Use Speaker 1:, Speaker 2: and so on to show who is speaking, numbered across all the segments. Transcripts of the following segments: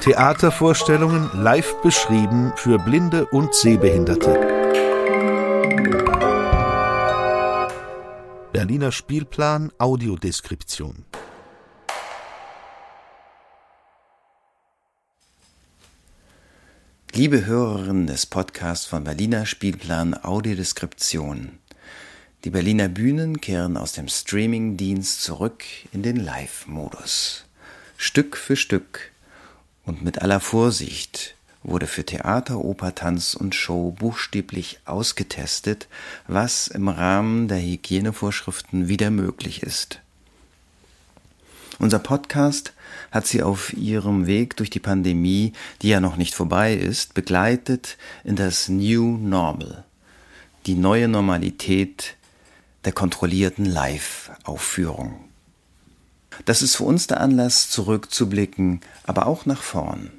Speaker 1: Theatervorstellungen live beschrieben für Blinde und Sehbehinderte. Berliner Spielplan Audiodeskription.
Speaker 2: Liebe Hörerinnen des Podcasts von Berliner Spielplan Audiodeskription. Die Berliner Bühnen kehren aus dem Streamingdienst zurück in den Live-Modus. Stück für Stück und mit aller Vorsicht wurde für Theater, Oper, Tanz und Show buchstäblich ausgetestet, was im Rahmen der Hygienevorschriften wieder möglich ist. Unser Podcast hat sie auf ihrem Weg durch die Pandemie, die ja noch nicht vorbei ist, begleitet in das New Normal, die neue Normalität der kontrollierten Live-Aufführung. Das ist für uns der Anlass, zurückzublicken, aber auch nach vorn.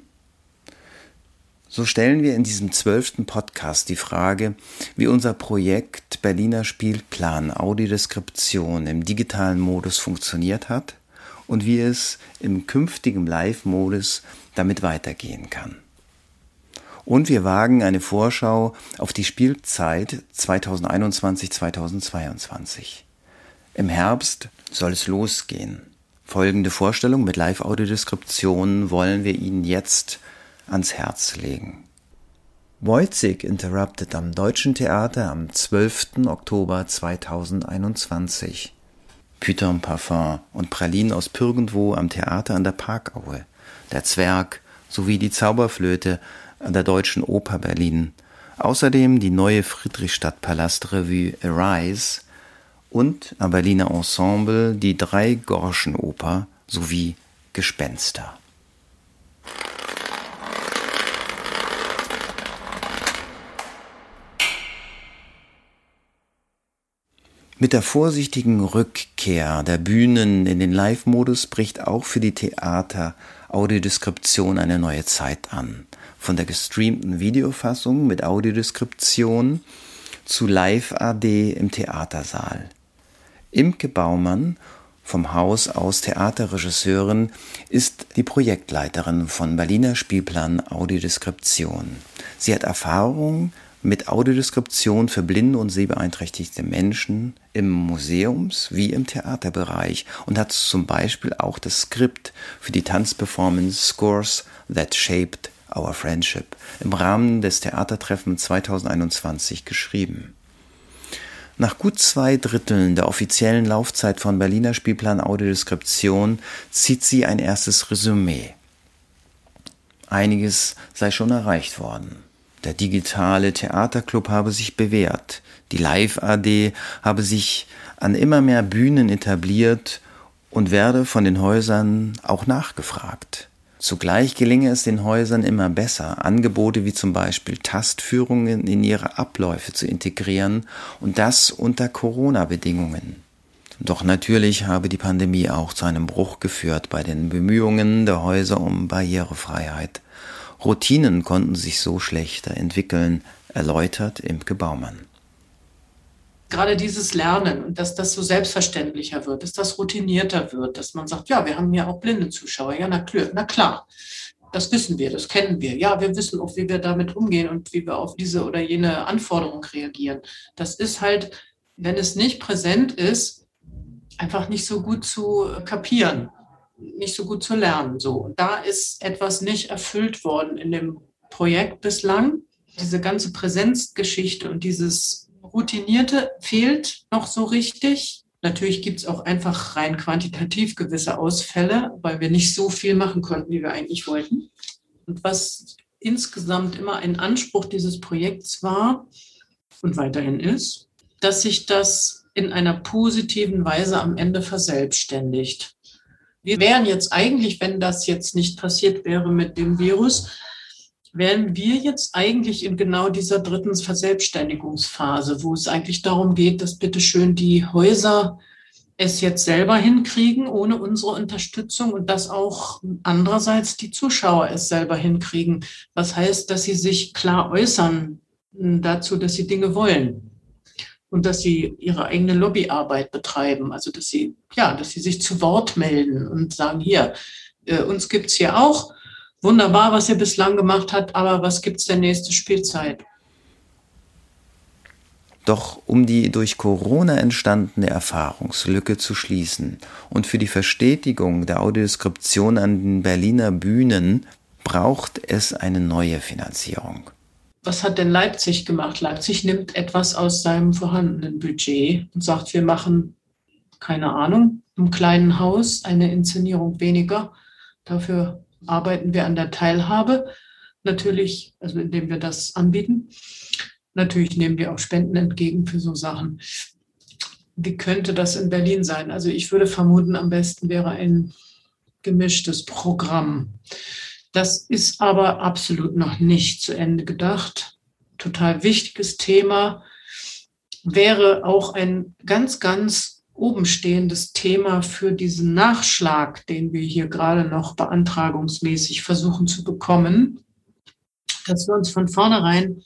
Speaker 2: So stellen wir in diesem zwölften Podcast die Frage, wie unser Projekt Berliner Spielplan Audiodeskription im digitalen Modus funktioniert hat und wie es im künftigen Live-Modus damit weitergehen kann. Und wir wagen eine Vorschau auf die Spielzeit 2021-2022. Im Herbst soll es losgehen. Folgende Vorstellung mit Live-Audiodeskription wollen wir Ihnen jetzt ans Herz legen. Wojcik Interrupted am Deutschen Theater am 12. Oktober 2021. Python Parfum und Pralinen aus Pürgendwo am Theater an der Parkaue. Der Zwerg sowie die Zauberflöte an der Deutschen Oper Berlin. Außerdem die neue Friedrichstadtpalastrevue Arise und am Berliner Ensemble die drei Gorschenoper sowie Gespenster. Mit der vorsichtigen Rückkehr der Bühnen in den Live-Modus bricht auch für die Theater Audiodeskription eine neue Zeit an. Von der gestreamten Videofassung mit Audiodeskription zu Live-AD im Theatersaal. Imke Baumann vom Haus aus Theaterregisseurin ist die Projektleiterin von Berliner Spielplan Audiodeskription. Sie hat Erfahrung mit Audiodeskription für blinde und sehbeeinträchtigte Menschen im Museums- wie im Theaterbereich und hat zum Beispiel auch das Skript für die Tanzperformance Scores That Shaped Our Friendship im Rahmen des Theatertreffen 2021 geschrieben. Nach gut zwei Dritteln der offiziellen Laufzeit von Berliner Spielplan Audiodeskription zieht sie ein erstes Resümee. Einiges sei schon erreicht worden. Der digitale Theaterclub habe sich bewährt. Die Live-AD habe sich an immer mehr Bühnen etabliert und werde von den Häusern auch nachgefragt. Zugleich gelinge es den Häusern immer besser, Angebote wie zum Beispiel Tastführungen in ihre Abläufe zu integrieren und das unter Corona-Bedingungen. Doch natürlich habe die Pandemie auch zu einem Bruch geführt bei den Bemühungen der Häuser um Barrierefreiheit. Routinen konnten sich so schlechter entwickeln, erläutert Imke Baumann
Speaker 3: gerade dieses Lernen und dass das so selbstverständlicher wird, dass das routinierter wird, dass man sagt, ja, wir haben ja auch blinde Zuschauer. Ja, na klar, na klar. Das wissen wir, das kennen wir. Ja, wir wissen auch, wie wir damit umgehen und wie wir auf diese oder jene Anforderung reagieren. Das ist halt, wenn es nicht präsent ist, einfach nicht so gut zu kapieren, nicht so gut zu lernen. So, da ist etwas nicht erfüllt worden in dem Projekt bislang. Diese ganze Präsenzgeschichte und dieses Routinierte fehlt noch so richtig. Natürlich gibt es auch einfach rein quantitativ gewisse Ausfälle, weil wir nicht so viel machen konnten, wie wir eigentlich wollten. Und was insgesamt immer ein Anspruch dieses Projekts war und weiterhin ist, dass sich das in einer positiven Weise am Ende verselbstständigt. Wir wären jetzt eigentlich, wenn das jetzt nicht passiert wäre mit dem Virus, wären wir jetzt eigentlich in genau dieser dritten Verselbstständigungsphase, wo es eigentlich darum geht, dass bitteschön die Häuser es jetzt selber hinkriegen ohne unsere Unterstützung und dass auch andererseits die Zuschauer es selber hinkriegen. Was heißt, dass sie sich klar äußern dazu, dass sie Dinge wollen. und dass sie ihre eigene Lobbyarbeit betreiben. Also dass sie, ja, dass sie sich zu Wort melden und sagen, hier, äh, uns gibt's hier auch. Wunderbar, was ihr bislang gemacht habt, aber was gibt's denn nächste Spielzeit?
Speaker 2: Doch um die durch Corona entstandene Erfahrungslücke zu schließen und für die Verstetigung der Audiodeskription an den Berliner Bühnen braucht es eine neue Finanzierung.
Speaker 3: Was hat denn Leipzig gemacht? Leipzig nimmt etwas aus seinem vorhandenen Budget und sagt, wir machen, keine Ahnung, im kleinen Haus eine Inszenierung weniger. Dafür arbeiten wir an der Teilhabe. Natürlich, also indem wir das anbieten. Natürlich nehmen wir auch Spenden entgegen für so Sachen. Wie könnte das in Berlin sein? Also ich würde vermuten, am besten wäre ein gemischtes Programm. Das ist aber absolut noch nicht zu Ende gedacht. Total wichtiges Thema. Wäre auch ein ganz, ganz obenstehendes Thema für diesen Nachschlag, den wir hier gerade noch beantragungsmäßig versuchen zu bekommen, dass wir uns von vornherein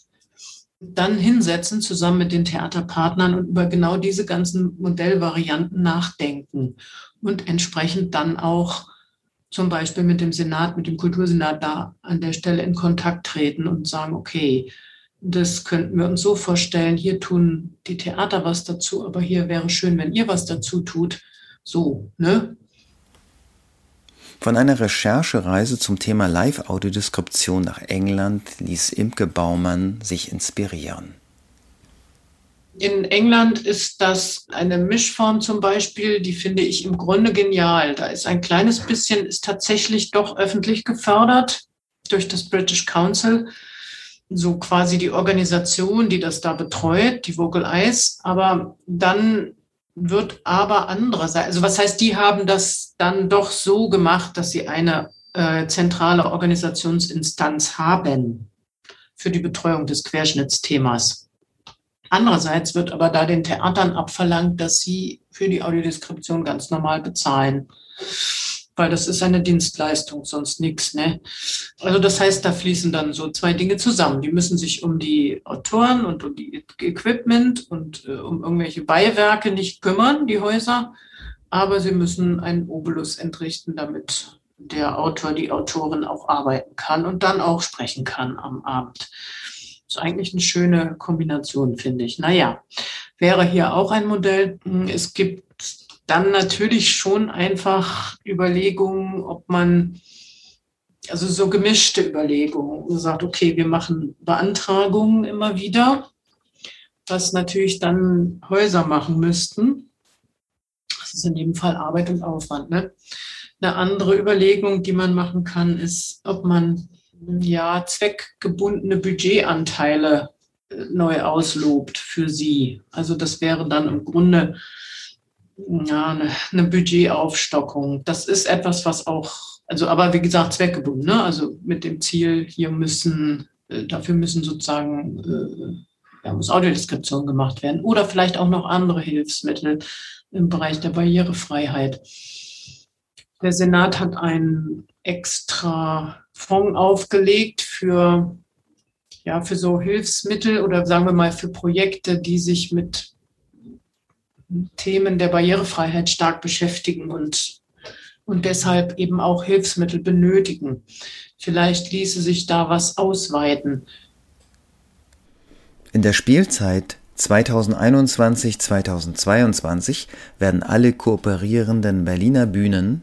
Speaker 3: dann hinsetzen, zusammen mit den Theaterpartnern und über genau diese ganzen Modellvarianten nachdenken und entsprechend dann auch zum Beispiel mit dem Senat, mit dem Kultursenat da an der Stelle in Kontakt treten und sagen, okay, das könnten wir uns so vorstellen, hier tun die Theater was dazu, aber hier wäre schön, wenn ihr was dazu tut. So, ne?
Speaker 2: Von einer Recherchereise zum Thema Live-Audiodeskription nach England ließ Imke Baumann sich inspirieren.
Speaker 3: In England ist das eine Mischform zum Beispiel, die finde ich im Grunde genial. Da ist ein kleines bisschen, ist tatsächlich doch öffentlich gefördert durch das British Council, so quasi die Organisation, die das da betreut, die Vocal Eyes. Aber dann wird aber andererseits, also was heißt, die haben das dann doch so gemacht, dass sie eine äh, zentrale Organisationsinstanz haben für die Betreuung des Querschnittsthemas. Andererseits wird aber da den Theatern abverlangt, dass sie für die Audiodeskription ganz normal bezahlen weil das ist eine Dienstleistung, sonst nichts. Ne? Also das heißt, da fließen dann so zwei Dinge zusammen. Die müssen sich um die Autoren und um die Equipment und äh, um irgendwelche Beiwerke nicht kümmern, die Häuser, aber sie müssen einen Obolus entrichten, damit der Autor, die Autorin auch arbeiten kann und dann auch sprechen kann am Abend. Das ist eigentlich eine schöne Kombination, finde ich. Naja, wäre hier auch ein Modell. Es gibt dann natürlich schon einfach Überlegungen, ob man, also so gemischte Überlegungen, man sagt, okay, wir machen Beantragungen immer wieder, was natürlich dann Häuser machen müssten. Das ist in jedem Fall Arbeit und Aufwand. Ne? Eine andere Überlegung, die man machen kann, ist, ob man ja zweckgebundene Budgetanteile äh, neu auslobt für sie. Also das wäre dann im Grunde ja, eine, eine Budgetaufstockung. Das ist etwas, was auch, also aber wie gesagt, zweckgebunden, ne? also mit dem Ziel, hier müssen, äh, dafür müssen sozusagen, äh, ja, muss Audiodeskription gemacht werden oder vielleicht auch noch andere Hilfsmittel im Bereich der Barrierefreiheit. Der Senat hat einen extra Fonds aufgelegt für, ja, für so Hilfsmittel oder sagen wir mal für Projekte, die sich mit Themen der Barrierefreiheit stark beschäftigen und, und deshalb eben auch Hilfsmittel benötigen. Vielleicht ließe sich da was ausweiten.
Speaker 2: In der Spielzeit 2021-2022 werden alle kooperierenden Berliner Bühnen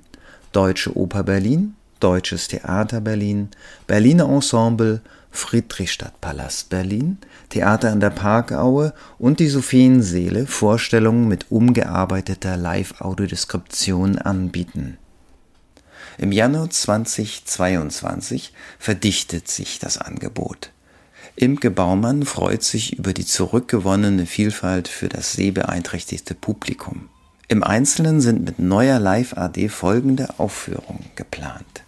Speaker 2: Deutsche Oper Berlin, Deutsches Theater Berlin, Berliner Ensemble, Friedrichstadtpalast Berlin, Theater an der Parkaue und die Sophienseele Vorstellungen mit umgearbeiteter Live-Audiodeskription anbieten. Im Januar 2022 verdichtet sich das Angebot. Imke Baumann freut sich über die zurückgewonnene Vielfalt für das sehbeeinträchtigte Publikum. Im Einzelnen sind mit neuer Live-AD folgende Aufführungen geplant.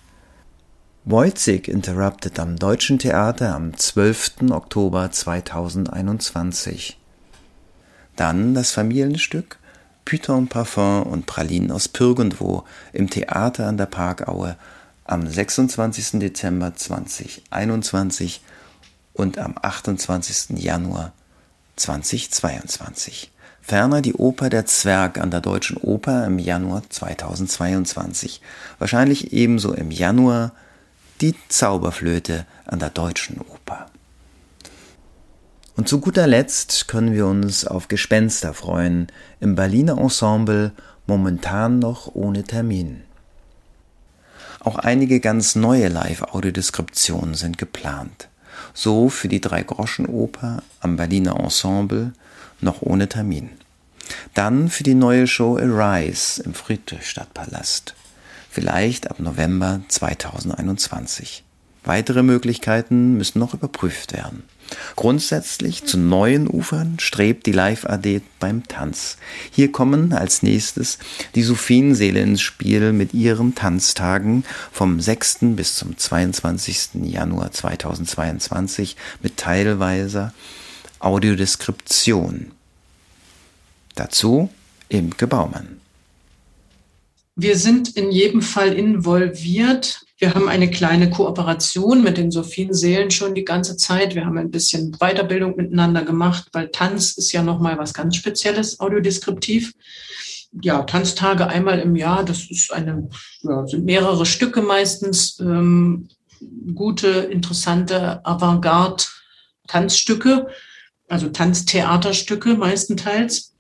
Speaker 2: Wojcik Interrupted am Deutschen Theater am 12. Oktober 2021. Dann das Familienstück Python Parfum und Pralinen aus Pürgendwo im Theater an der Parkaue am 26. Dezember 2021 und am 28. Januar 2022. Ferner die Oper Der Zwerg an der Deutschen Oper im Januar 2022. Wahrscheinlich ebenso im Januar die Zauberflöte an der Deutschen Oper. Und zu guter Letzt können wir uns auf Gespenster freuen, im Berliner Ensemble momentan noch ohne Termin. Auch einige ganz neue Live-Audiodeskriptionen sind geplant. So für die Drei-Groschen-Oper am Berliner Ensemble noch ohne Termin. Dann für die neue Show Arise im Friedrichstadtpalast. Vielleicht ab November 2021. Weitere Möglichkeiten müssen noch überprüft werden. Grundsätzlich zu neuen Ufern strebt die Live-AD beim Tanz. Hier kommen als nächstes die Sophienseele ins Spiel mit ihren Tanztagen vom 6. bis zum 22. Januar 2022 mit teilweiser Audiodeskription. Dazu Imke Baumann.
Speaker 3: Wir sind in jedem Fall involviert wir haben eine kleine Kooperation mit den Sophienseelen schon die ganze Zeit. Wir haben ein bisschen Weiterbildung miteinander gemacht, weil Tanz ist ja nochmal was ganz Spezielles, audiodeskriptiv. Ja, Tanztage einmal im Jahr, das ist eine, ja, sind mehrere Stücke meistens, ähm, gute, interessante Avantgarde-Tanzstücke, also Tanztheaterstücke meistenteils.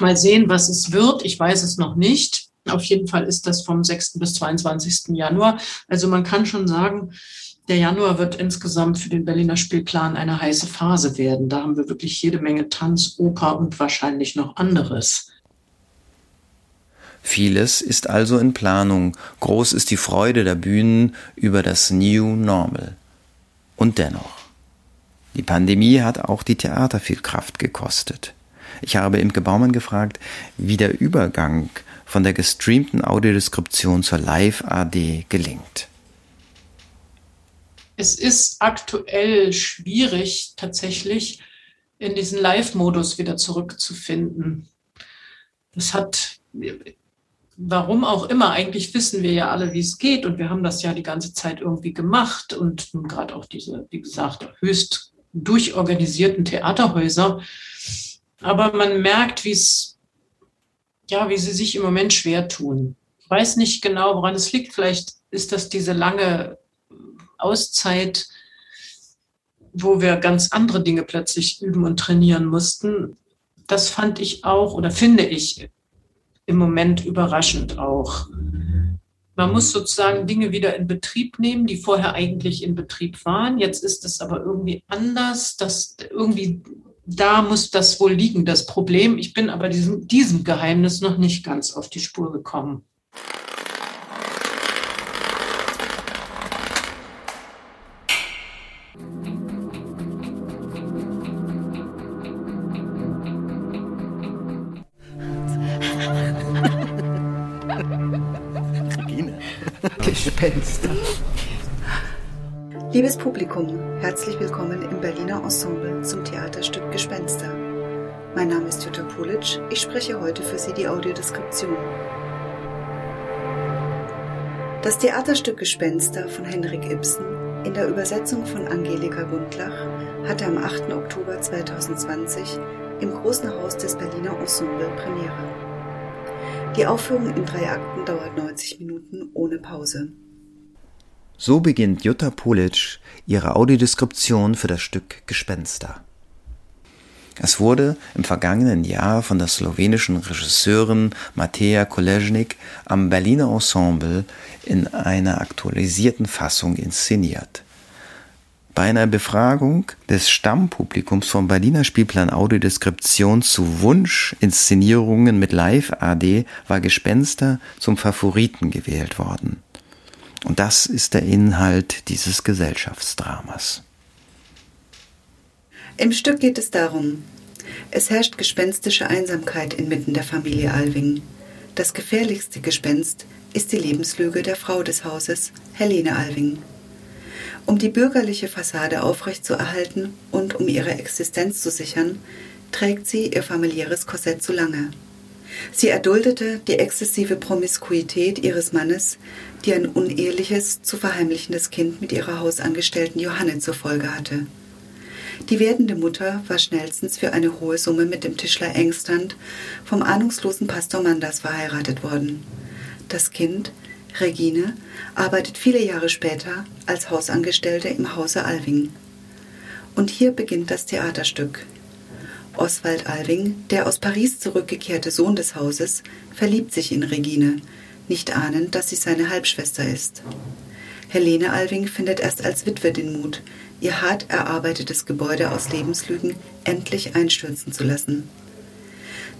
Speaker 3: Mal sehen, was es wird. Ich weiß es noch nicht. Auf jeden Fall ist das vom 6. bis 22. Januar. Also man kann schon sagen, der Januar wird insgesamt für den Berliner Spielplan eine heiße Phase werden. Da haben wir wirklich jede Menge Tanz, Oper und wahrscheinlich noch anderes.
Speaker 2: Vieles ist also in Planung. Groß ist die Freude der Bühnen über das New Normal. Und dennoch. Die Pandemie hat auch die Theater viel Kraft gekostet. Ich habe Imke Baumann gefragt, wie der Übergang von der gestreamten Audiodeskription zur Live-AD gelingt?
Speaker 3: Es ist aktuell schwierig, tatsächlich in diesen Live-Modus wieder zurückzufinden. Das hat, warum auch immer, eigentlich wissen wir ja alle, wie es geht und wir haben das ja die ganze Zeit irgendwie gemacht und gerade auch diese, wie gesagt, höchst durchorganisierten Theaterhäuser. Aber man merkt, wie es ja, wie sie sich im Moment schwer tun. Ich weiß nicht genau, woran es liegt. Vielleicht ist das diese lange Auszeit, wo wir ganz andere Dinge plötzlich üben und trainieren mussten. Das fand ich auch oder finde ich im Moment überraschend auch. Man muss sozusagen Dinge wieder in Betrieb nehmen, die vorher eigentlich in Betrieb waren. Jetzt ist es aber irgendwie anders, dass irgendwie da muss das wohl liegen, das Problem. Ich bin aber diesem, diesem Geheimnis noch nicht ganz auf die Spur gekommen.
Speaker 4: Gespenster. Liebes Publikum, herzlich willkommen im Berliner Ensemble zum Theaterstück Gespenster. Mein Name ist Jutta Pulic, ich spreche heute für Sie die Audiodeskription. Das Theaterstück Gespenster von Henrik Ibsen in der Übersetzung von Angelika Gundlach hatte am 8. Oktober 2020 im Großen Haus des Berliner Ensemble Premiere. Die Aufführung in drei Akten dauert 90 Minuten ohne Pause.
Speaker 2: So beginnt Jutta Polic ihre Audiodeskription für das Stück Gespenster. Es wurde im vergangenen Jahr von der slowenischen Regisseurin Mateja Kolesnik am Berliner Ensemble in einer aktualisierten Fassung inszeniert. Bei einer Befragung des Stammpublikums vom Berliner Spielplan Audiodeskription zu Wunsch-Inszenierungen mit Live-AD war Gespenster zum Favoriten gewählt worden. Und das ist der Inhalt dieses Gesellschaftsdramas.
Speaker 4: Im Stück geht es darum, es herrscht gespenstische Einsamkeit inmitten der Familie Alving. Das gefährlichste Gespenst ist die Lebenslüge der Frau des Hauses, Helene Alving. Um die bürgerliche Fassade aufrechtzuerhalten und um ihre Existenz zu sichern, trägt sie ihr familiäres Korsett zu lange. Sie erduldete die exzessive Promiskuität ihres Mannes, die ein uneheliches, zu verheimlichendes Kind mit ihrer Hausangestellten Johanne zur Folge hatte. Die werdende Mutter war schnellstens für eine hohe Summe mit dem Tischler Engstand vom ahnungslosen Pastor Manders verheiratet worden. Das Kind, Regine, arbeitet viele Jahre später als Hausangestellte im Hause Alving. Und hier beginnt das Theaterstück. Oswald Alving, der aus Paris zurückgekehrte Sohn des Hauses, verliebt sich in Regine, nicht ahnend, dass sie seine Halbschwester ist. Helene Alving findet erst als Witwe den Mut, ihr hart erarbeitetes Gebäude aus Lebenslügen endlich einstürzen zu lassen.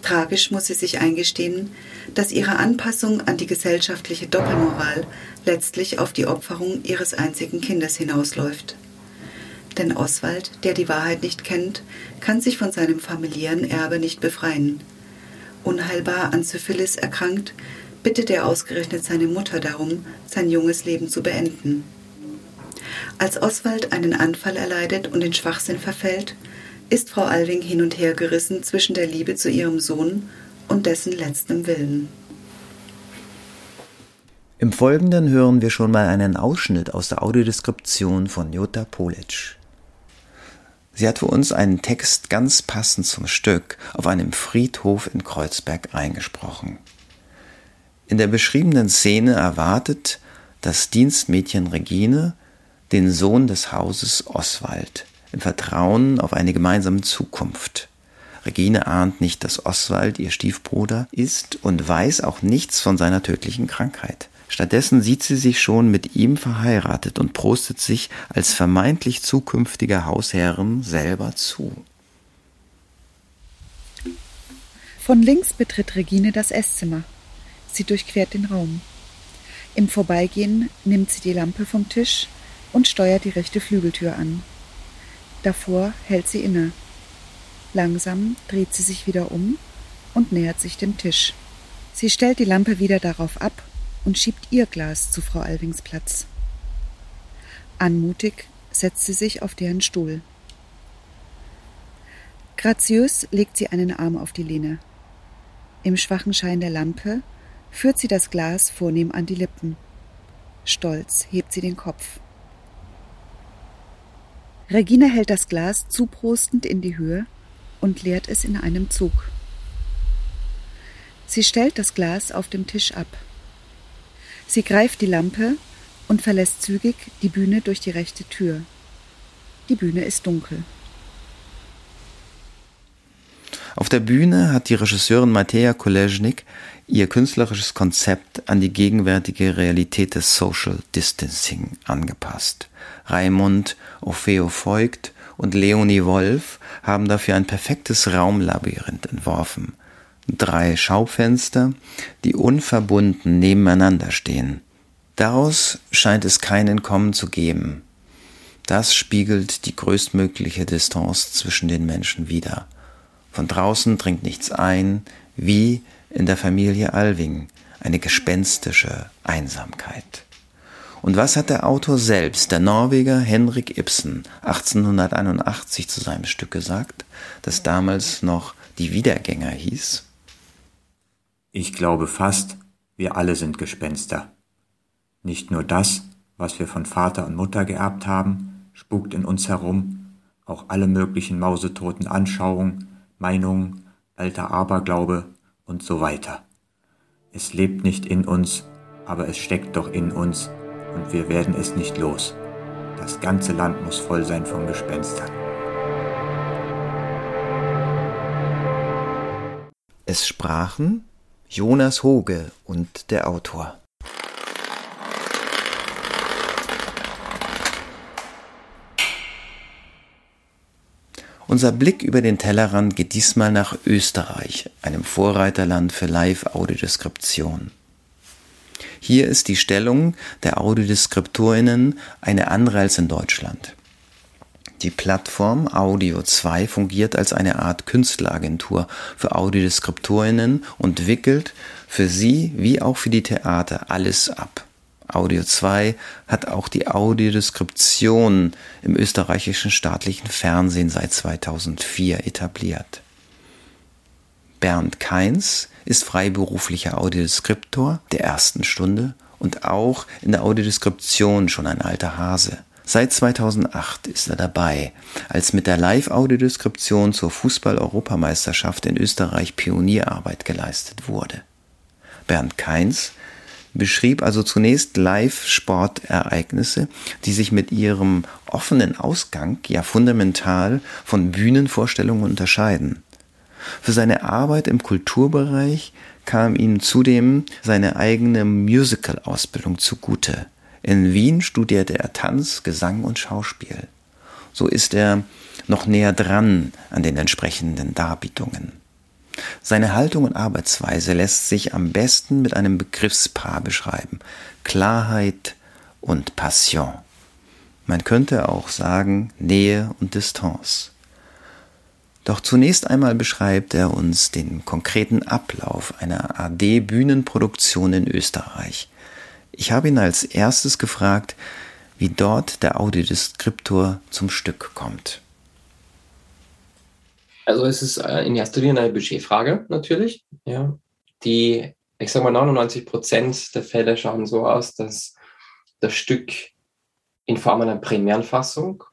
Speaker 4: Tragisch muss sie sich eingestehen, dass ihre Anpassung an die gesellschaftliche Doppelmoral letztlich auf die Opferung ihres einzigen Kindes hinausläuft. Denn Oswald, der die Wahrheit nicht kennt, kann sich von seinem familiären Erbe nicht befreien. Unheilbar an Syphilis erkrankt, bittet er ausgerechnet seine Mutter darum, sein junges Leben zu beenden. Als Oswald einen Anfall erleidet und in Schwachsinn verfällt, ist Frau Alving hin und her gerissen zwischen der Liebe zu ihrem Sohn und dessen letztem Willen.
Speaker 2: Im Folgenden hören wir schon mal einen Ausschnitt aus der Audiodeskription von Jutta Polic. Sie hat für uns einen Text ganz passend zum Stück auf einem Friedhof in Kreuzberg eingesprochen. In der beschriebenen Szene erwartet das Dienstmädchen Regine den Sohn des Hauses Oswald im Vertrauen auf eine gemeinsame Zukunft. Regine ahnt nicht, dass Oswald ihr Stiefbruder ist und weiß auch nichts von seiner tödlichen Krankheit. Stattdessen sieht sie sich schon mit ihm verheiratet und prostet sich als vermeintlich zukünftige Hausherrin selber zu.
Speaker 5: Von links betritt Regine das Esszimmer. Sie durchquert den Raum. Im Vorbeigehen nimmt sie die Lampe vom Tisch und steuert die rechte Flügeltür an. Davor hält sie inne. Langsam dreht sie sich wieder um und nähert sich dem Tisch. Sie stellt die Lampe wieder darauf ab und schiebt ihr Glas zu Frau Alvings Platz. Anmutig setzt sie sich auf deren Stuhl. Graziös legt sie einen Arm auf die Lehne. Im schwachen Schein der Lampe führt sie das Glas vornehm an die Lippen. Stolz hebt sie den Kopf. Regine hält das Glas zuprostend in die Höhe und leert es in einem Zug. Sie stellt das Glas auf dem Tisch ab. Sie greift die Lampe und verlässt zügig die Bühne durch die rechte Tür. Die Bühne ist dunkel.
Speaker 2: Auf der Bühne hat die Regisseurin Mateja Kolesnik ihr künstlerisches Konzept an die gegenwärtige Realität des Social Distancing angepasst. Raimund Opheo Voigt und Leonie Wolf haben dafür ein perfektes Raumlabyrinth entworfen – drei Schaufenster, die unverbunden nebeneinander stehen. Daraus scheint es kein Entkommen zu geben. Das spiegelt die größtmögliche Distanz zwischen den Menschen wider. Von draußen dringt nichts ein, wie in der Familie Alving, eine gespenstische Einsamkeit. Und was hat der Autor selbst, der Norweger Henrik Ibsen, 1881 zu seinem Stück gesagt, das damals noch die Wiedergänger hieß?
Speaker 6: Ich glaube fast, wir alle sind Gespenster. Nicht nur das, was wir von Vater und Mutter geerbt haben, spukt in uns herum, auch alle möglichen mausetoten Anschauungen, Meinungen, alter Aberglaube und so weiter. Es lebt nicht in uns, aber es steckt doch in uns und wir werden es nicht los. Das ganze Land muss voll sein von Gespenstern.
Speaker 2: Es sprachen Jonas Hoge und der Autor. Unser Blick über den Tellerrand geht diesmal nach Österreich, einem Vorreiterland für Live-Audiodeskription. Hier ist die Stellung der Audiodeskriptorinnen eine andere als in Deutschland. Die Plattform Audio 2 fungiert als eine Art Künstleragentur für Audiodeskriptorinnen und wickelt für sie wie auch für die Theater alles ab. Audio 2 hat auch die Audiodeskription im österreichischen staatlichen Fernsehen seit 2004 etabliert. Bernd Keins ist freiberuflicher Audiodeskriptor der ersten Stunde und auch in der Audiodeskription schon ein alter Hase. Seit 2008 ist er dabei, als mit der Live-Audiodeskription zur Fußball-Europameisterschaft in Österreich Pionierarbeit geleistet wurde. Bernd Keins beschrieb also zunächst Live-Sportereignisse, die sich mit ihrem offenen Ausgang ja fundamental von Bühnenvorstellungen unterscheiden. Für seine Arbeit im Kulturbereich kam ihm zudem seine eigene Musical-Ausbildung zugute. In Wien studierte er Tanz, Gesang und Schauspiel. So ist er noch näher dran an den entsprechenden Darbietungen. Seine Haltung und Arbeitsweise lässt sich am besten mit einem Begriffspaar beschreiben. Klarheit und Passion. Man könnte auch sagen Nähe und Distanz. Doch zunächst einmal beschreibt er uns den konkreten Ablauf einer AD-Bühnenproduktion in Österreich. Ich habe ihn als erstes gefragt, wie dort der Audiodeskriptor zum Stück kommt.
Speaker 7: Also es ist äh, in erster Linie eine Budgetfrage natürlich. Ja. Die, ich sage mal, 99 Prozent der Fälle schauen so aus, dass das Stück in Form einer Premierenfassung,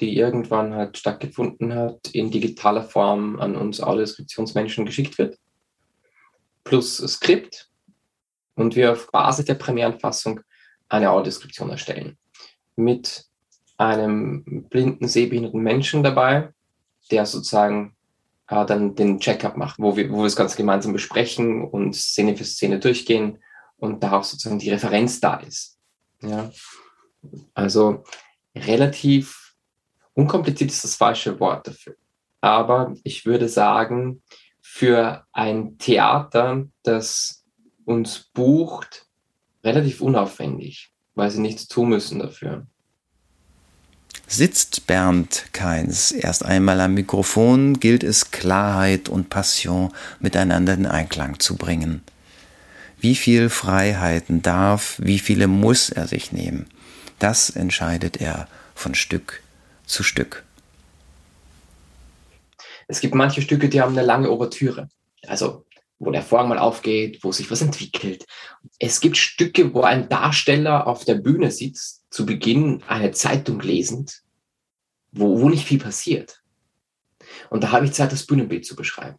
Speaker 7: die irgendwann halt stattgefunden hat, in digitaler Form an uns Audiodeskriptionsmenschen geschickt wird, plus Skript, und wir auf Basis der Premierenfassung eine Audiodeskription erstellen. Mit einem blinden, sehbehinderten Menschen dabei, der sozusagen äh, dann den Checkup macht, wo wir, wo wir das Ganze gemeinsam besprechen und Szene für Szene durchgehen und da auch sozusagen die Referenz da ist. Ja. Also relativ unkompliziert ist das falsche Wort dafür. Aber ich würde sagen, für ein Theater, das uns bucht, relativ unaufwendig, weil sie nichts tun müssen dafür.
Speaker 2: Sitzt Bernd Keins erst einmal am Mikrofon, gilt es Klarheit und Passion miteinander in Einklang zu bringen. Wie viel Freiheiten darf, wie viele muss er sich nehmen? Das entscheidet er von Stück zu Stück.
Speaker 7: Es gibt manche Stücke, die haben eine lange Ouvertüre. Also wo der Vorhang mal aufgeht, wo sich was entwickelt. Es gibt Stücke, wo ein Darsteller auf der Bühne sitzt, zu Beginn eine Zeitung lesend, wo, wo nicht viel passiert. Und da habe ich Zeit, das Bühnenbild zu beschreiben.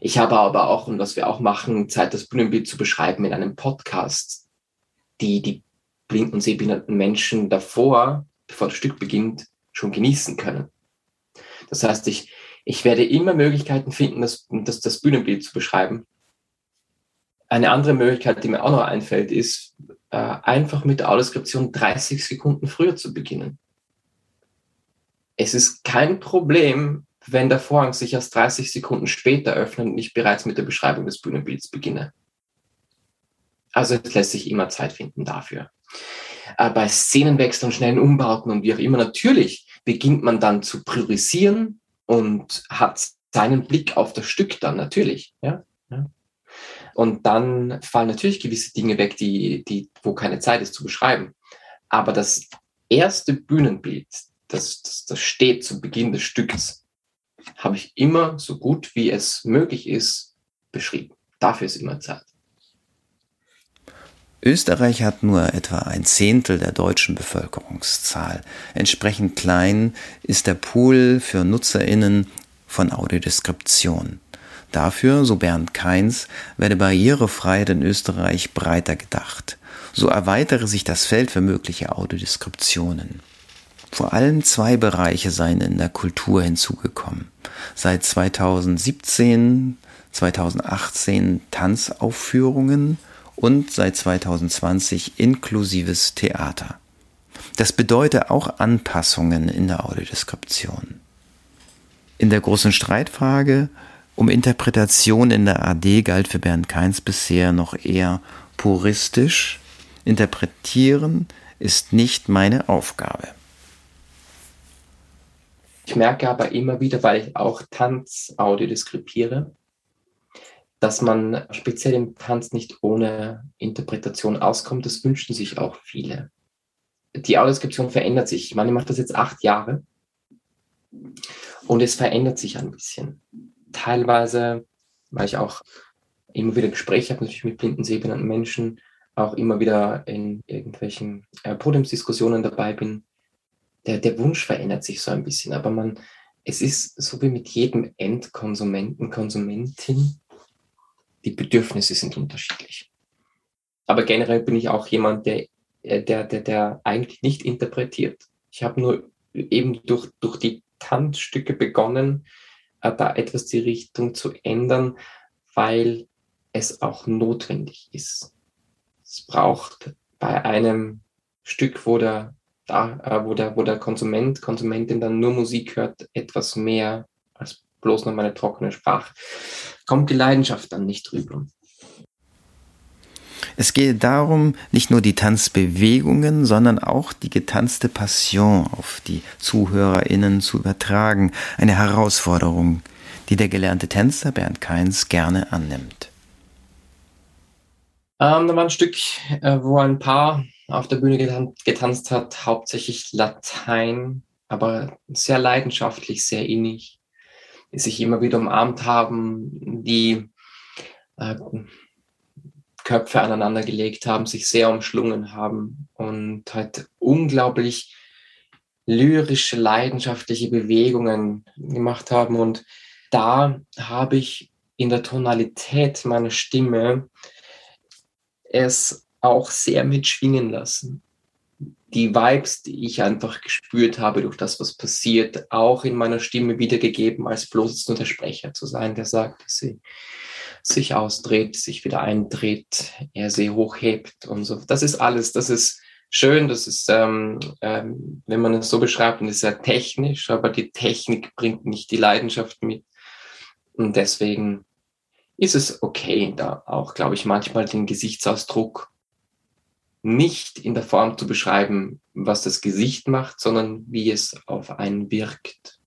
Speaker 7: Ich habe aber auch, und was wir auch machen, Zeit, das Bühnenbild zu beschreiben in einem Podcast, die die blinden und sehbehinderten Menschen davor, bevor das Stück beginnt, schon genießen können. Das heißt, ich, ich werde immer Möglichkeiten finden, das, das, das Bühnenbild zu beschreiben. Eine andere Möglichkeit, die mir auch noch einfällt, ist, äh, einfach mit der Audioskription 30 Sekunden früher zu beginnen. Es ist kein Problem, wenn der Vorhang sich erst 30 Sekunden später öffnet und ich bereits mit der Beschreibung des Bühnenbilds beginne. Also es lässt sich immer Zeit finden dafür. Äh, bei Szenenwechseln, schnellen Umbauten und wie auch immer, natürlich beginnt man dann zu priorisieren und hat seinen Blick auf das Stück dann natürlich. Ja? ja. Und dann fallen natürlich gewisse Dinge weg, die, die, wo keine Zeit ist zu beschreiben. Aber das erste Bühnenbild, das, das, das steht zu Beginn des Stücks, habe ich immer so gut wie es möglich ist beschrieben. Dafür ist immer Zeit.
Speaker 2: Österreich hat nur etwa ein Zehntel der deutschen Bevölkerungszahl. Entsprechend klein ist der Pool für Nutzerinnen von Audiodeskription. Dafür, so Bernd Keins, werde Barrierefreiheit in Österreich breiter gedacht. So erweitere sich das Feld für mögliche Audiodeskriptionen. Vor allem zwei Bereiche seien in der Kultur hinzugekommen. Seit 2017, 2018 Tanzaufführungen und seit 2020 inklusives Theater. Das bedeutet auch Anpassungen in der Audiodeskription. In der großen Streitfrage um Interpretation in der AD galt für Bernd Keins bisher noch eher puristisch. Interpretieren ist nicht meine Aufgabe.
Speaker 7: Ich merke aber immer wieder, weil ich auch Tanzaudio deskripiere, dass man speziell im Tanz nicht ohne Interpretation auskommt. Das wünschen sich auch viele. Die Audioskription verändert sich. Ich meine, ich mache das jetzt acht Jahre und es verändert sich ein bisschen. Teilweise, weil ich auch immer wieder Gespräche habe, natürlich mit blinden, sehbehinderten Menschen, auch immer wieder in irgendwelchen äh, Podiumsdiskussionen dabei bin, der, der Wunsch verändert sich so ein bisschen, aber man, es ist so wie mit jedem Endkonsumenten, Konsumentin, die Bedürfnisse sind unterschiedlich. Aber generell bin ich auch jemand, der, äh, der, der, der eigentlich nicht interpretiert. Ich habe nur eben durch, durch die Tanzstücke begonnen, da etwas die Richtung zu ändern, weil es auch notwendig ist. Es braucht bei einem Stück, wo der, da, äh, wo der, wo der Konsument, Konsumentin dann nur Musik hört, etwas mehr als bloß noch meine trockene Sprache, kommt die Leidenschaft dann nicht rüber.
Speaker 2: Es gehe darum, nicht nur die Tanzbewegungen, sondern auch die getanzte Passion auf die ZuhörerInnen zu übertragen. Eine Herausforderung, die der gelernte Tänzer Bernd Keins gerne annimmt.
Speaker 7: Ähm, da war ein Stück, äh, wo ein Paar auf der Bühne getan getanzt hat, hauptsächlich Latein, aber sehr leidenschaftlich, sehr innig, die sich immer wieder umarmt haben, die äh, Köpfe aneinander gelegt haben, sich sehr umschlungen haben und halt unglaublich lyrische, leidenschaftliche Bewegungen gemacht haben. Und da habe ich in der Tonalität meiner Stimme es auch sehr mitschwingen lassen. Die Vibes, die ich einfach gespürt habe durch das, was passiert, auch in meiner Stimme wiedergegeben, als bloß nur der Sprecher zu sein, der sagt, dass sie sich ausdreht, sich wieder eindreht, er sie hochhebt und so. Das ist alles, das ist schön, das ist, ähm, ähm, wenn man es so beschreibt, und ist sehr technisch, aber die Technik bringt nicht die Leidenschaft mit. Und deswegen ist es okay, da auch, glaube ich, manchmal den Gesichtsausdruck nicht in der Form zu beschreiben, was das Gesicht macht, sondern wie es auf einen wirkt.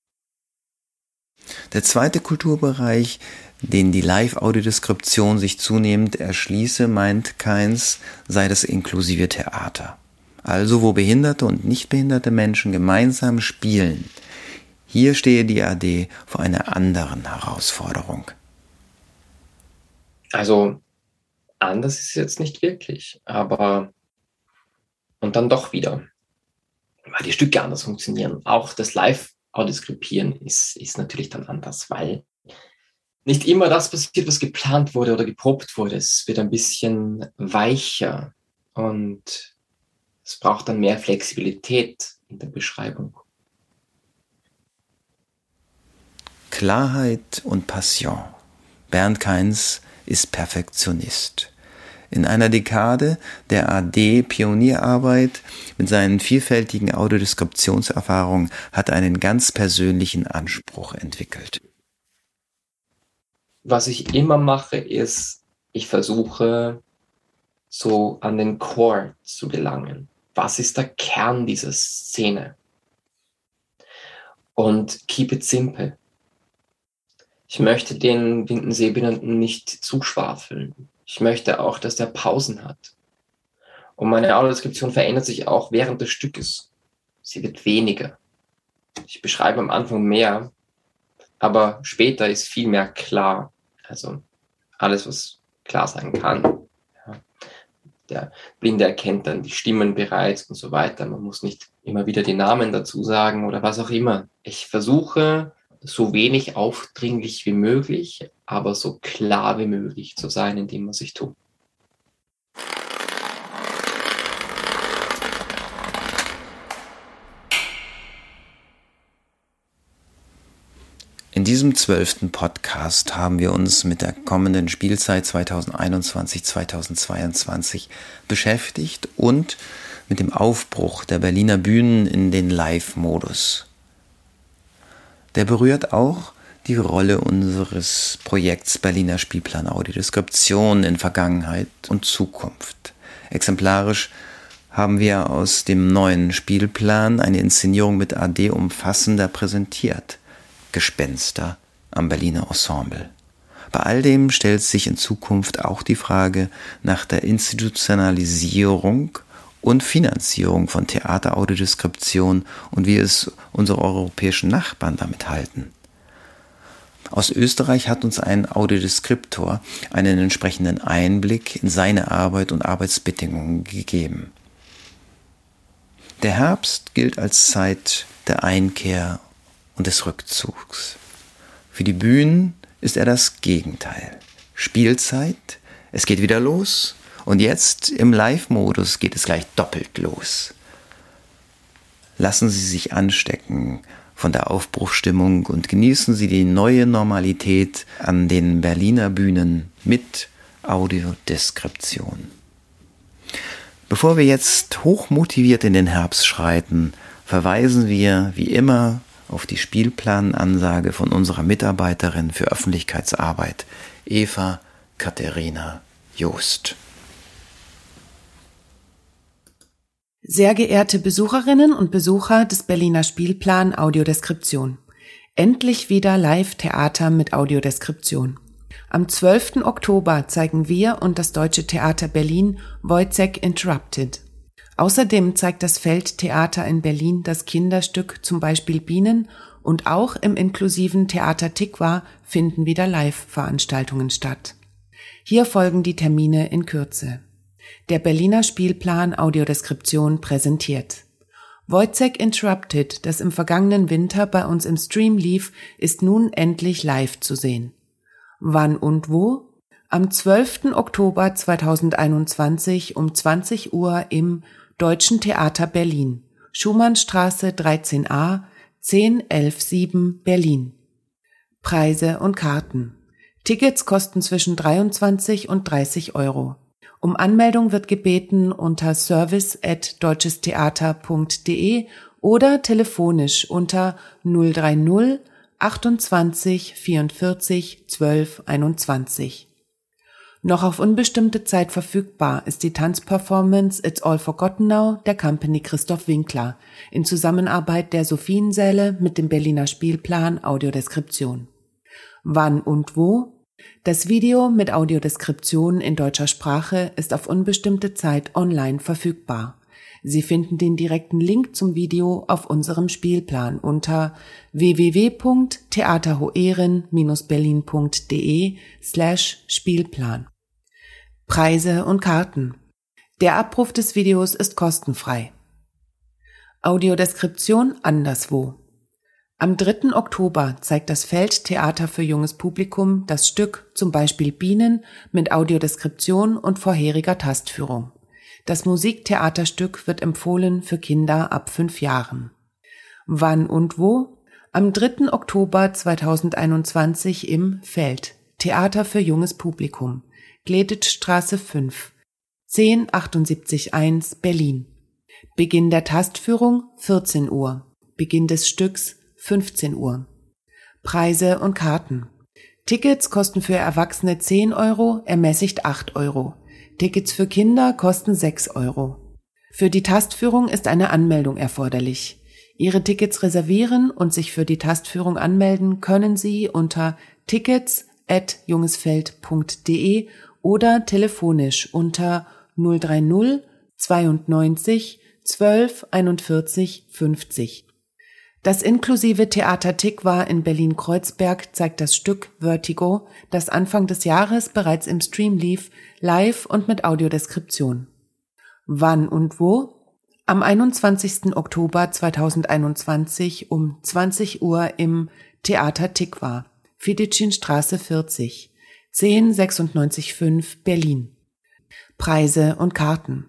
Speaker 2: Der zweite Kulturbereich, den die Live-Audiodeskription sich zunehmend erschließe, meint Keins, sei das inklusive Theater. Also wo behinderte und nicht behinderte Menschen gemeinsam spielen. Hier stehe die AD vor einer anderen Herausforderung.
Speaker 7: Also anders ist es jetzt nicht wirklich, aber und dann doch wieder, weil die Stücke anders funktionieren. Auch das Live-Audiskripieren ist, ist natürlich dann anders, weil nicht immer das passiert, was geplant wurde oder geprobt wurde. Es wird ein bisschen weicher und es braucht dann mehr Flexibilität in der Beschreibung.
Speaker 2: Klarheit und Passion. Bernd Keins ist Perfektionist. In einer Dekade der AD-Pionierarbeit mit seinen vielfältigen Audiodeskriptionserfahrungen hat er einen ganz persönlichen Anspruch entwickelt
Speaker 7: was ich immer mache, ist, ich versuche so an den Core zu gelangen. Was ist der Kern dieser Szene? Und keep it simple. Ich möchte den blinden Sehbehinderten nicht zuschwafeln. Ich möchte auch, dass der Pausen hat. Und meine Audiodeskription verändert sich auch während des Stückes. Sie wird weniger. Ich beschreibe am Anfang mehr, aber später ist viel mehr klar. Also alles, was klar sein kann. Ja. Der Blinde erkennt dann die Stimmen bereits und so weiter. Man muss nicht immer wieder die Namen dazu sagen oder was auch immer. Ich versuche so wenig aufdringlich wie möglich, aber so klar wie möglich zu sein in dem, was ich tue.
Speaker 2: In diesem zwölften Podcast haben wir uns mit der kommenden Spielzeit 2021-2022 beschäftigt und mit dem Aufbruch der Berliner Bühnen in den Live-Modus. Der berührt auch die Rolle unseres Projekts Berliner Spielplan Audiodeskription in Vergangenheit und Zukunft. Exemplarisch haben wir aus dem neuen Spielplan eine Inszenierung mit AD umfassender präsentiert. Gespenster am Berliner Ensemble. Bei all dem stellt sich in Zukunft auch die Frage nach der Institutionalisierung und Finanzierung von Theateraudiodeskription und wie es unsere europäischen Nachbarn damit halten. Aus Österreich hat uns ein Audiodeskriptor einen entsprechenden Einblick in seine Arbeit und Arbeitsbedingungen gegeben. Der Herbst gilt als Zeit der Einkehr und des Rückzugs. Für die Bühnen ist er das Gegenteil. Spielzeit, es geht wieder los und jetzt im Live-Modus geht es gleich doppelt los. Lassen Sie sich anstecken von der Aufbruchstimmung und genießen Sie die neue Normalität an den Berliner Bühnen mit Audiodeskription. Bevor wir jetzt hochmotiviert in den Herbst schreiten, verweisen wir wie immer auf die Spielplanansage von unserer Mitarbeiterin für Öffentlichkeitsarbeit, Eva Katharina Joost.
Speaker 8: Sehr geehrte Besucherinnen und Besucher des Berliner Spielplan Audiodeskription. Endlich wieder Live-Theater mit Audiodeskription. Am 12. Oktober zeigen wir und das Deutsche Theater Berlin Wojciech Interrupted. Außerdem zeigt das Feldtheater in Berlin das Kinderstück zum Beispiel Bienen und auch im inklusiven Theater Tikwa finden wieder Live-Veranstaltungen statt. Hier folgen die Termine in Kürze der Berliner Spielplan Audiodeskription präsentiert. Wojciech Interrupted, das im vergangenen Winter bei uns im Stream lief, ist nun endlich live zu sehen. Wann und wo? Am 12. Oktober 2021 um 20 Uhr im Deutschen Theater Berlin, Schumannstraße 13a, 10117 Berlin. Preise und Karten. Tickets kosten zwischen 23 und 30 Euro. Um Anmeldung wird gebeten unter service at deutschestheater.de oder telefonisch unter 030 28 44 12 21. Noch auf unbestimmte Zeit verfügbar ist die Tanzperformance It's All Forgotten Now der Company Christoph Winkler in Zusammenarbeit der Sophiensäle mit dem Berliner Spielplan Audiodeskription. Wann und wo? Das Video mit Audiodeskription in deutscher Sprache ist auf unbestimmte Zeit online verfügbar. Sie finden den direkten Link zum Video auf unserem Spielplan unter www.theaterhoeren-berlin.de slash Spielplan. Preise und Karten. Der Abruf des Videos ist kostenfrei. Audiodeskription anderswo. Am 3. Oktober zeigt das Feldtheater für junges Publikum das Stück zum Beispiel Bienen mit Audiodeskription und vorheriger Tastführung. Das Musiktheaterstück wird empfohlen für Kinder ab fünf Jahren. Wann und wo? Am 3. Oktober 2021 im Feld. Theater für junges Publikum. Gleditstraße 5. 10781 Berlin. Beginn der Tastführung 14 Uhr. Beginn des Stücks 15 Uhr. Preise und Karten. Tickets kosten für Erwachsene 10 Euro, ermäßigt 8 Euro. Tickets für Kinder kosten 6 Euro. Für die Tastführung ist eine Anmeldung erforderlich. Ihre Tickets reservieren und sich für die Tastführung anmelden können Sie unter tickets at jungesfeld.de oder telefonisch unter 030 92 12 41 50. Das inklusive Theater Tikwa in Berlin-Kreuzberg zeigt das Stück Vertigo, das Anfang des Jahres bereits im Stream lief, live und mit Audiodeskription. Wann und wo? Am 21. Oktober 2021 um 20 Uhr im Theater Tikwa, Fidicin-Straße 40, 10965 Berlin. Preise und Karten.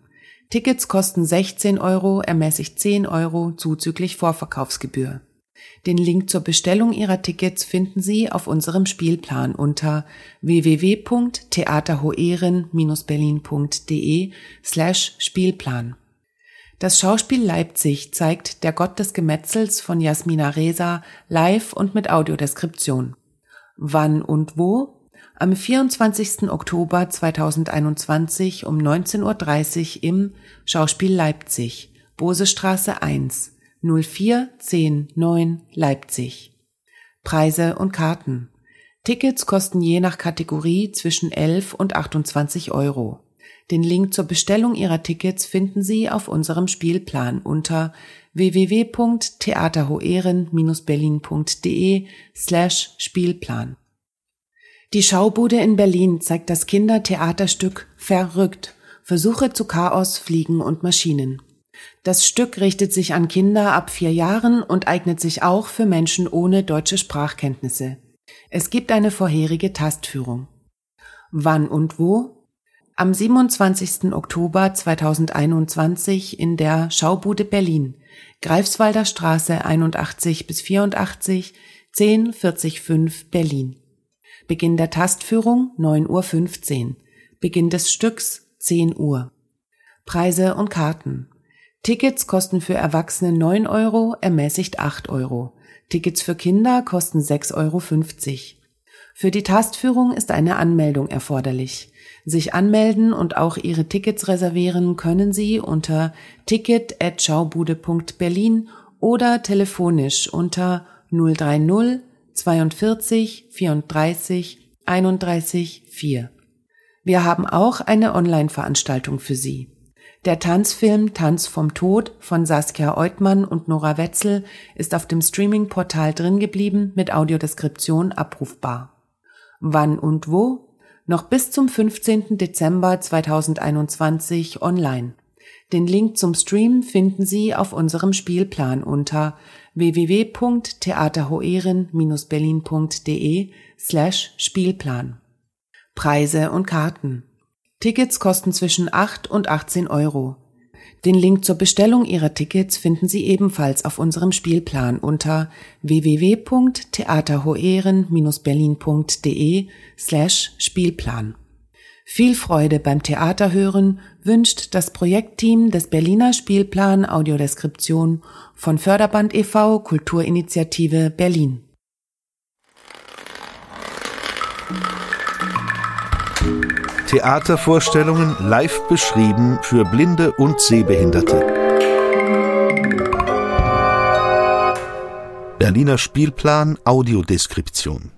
Speaker 8: Tickets kosten 16 Euro, ermäßigt 10 Euro zuzüglich Vorverkaufsgebühr. Den Link zur Bestellung Ihrer Tickets finden Sie auf unserem Spielplan unter www.theaterhoeren-berlin.de slash Spielplan. Das Schauspiel Leipzig zeigt Der Gott des Gemetzels von Jasmina Reza live und mit Audiodeskription. Wann und wo? Am 24. Oktober 2021 um 19.30 Uhr im Schauspiel Leipzig, Bosestraße 1, 04109 Leipzig. Preise und Karten. Tickets kosten je nach Kategorie zwischen 11 und 28 Euro. Den Link zur Bestellung Ihrer Tickets finden Sie auf unserem Spielplan unter www.theaterhoeren-berlin.de slash Spielplan. Die Schaubude in Berlin zeigt das Kindertheaterstück Verrückt. Versuche zu Chaos, Fliegen und Maschinen. Das Stück richtet sich an Kinder ab vier Jahren und eignet sich auch für Menschen ohne deutsche Sprachkenntnisse. Es gibt eine vorherige Tastführung. Wann und wo? Am 27. Oktober 2021 in der Schaubude Berlin, Greifswalder Straße 81 bis 84, 10 40 5 Berlin. Beginn der Tastführung 9.15 Uhr. Beginn des Stücks 10 Uhr. Preise und Karten. Tickets kosten für Erwachsene 9 Euro, ermäßigt 8 Euro. Tickets für Kinder kosten 6,50 Euro. Für die Tastführung ist eine Anmeldung erforderlich. Sich anmelden und auch Ihre Tickets reservieren können Sie unter ticket.schaubude.berlin oder telefonisch unter 030 42 34 31 4. Wir haben auch eine Online-Veranstaltung für Sie. Der Tanzfilm Tanz vom Tod von Saskia Eutmann und Nora Wetzel ist auf dem Streaming-Portal drin geblieben mit Audiodeskription abrufbar. Wann und wo? Noch bis zum 15. Dezember 2021 online. Den Link zum Stream finden Sie auf unserem Spielplan unter www.theaterhoeren-berlin.de slash Spielplan. Preise und Karten. Tickets kosten zwischen 8 und 18 Euro. Den Link zur Bestellung Ihrer Tickets finden Sie ebenfalls auf unserem Spielplan unter www.theaterhoeren-berlin.de slash Spielplan. Viel Freude beim Theaterhören wünscht das Projektteam des Berliner Spielplan Audiodeskription von Förderband e.V. Kulturinitiative Berlin.
Speaker 1: Theatervorstellungen live beschrieben für Blinde und Sehbehinderte. Berliner Spielplan Audiodeskription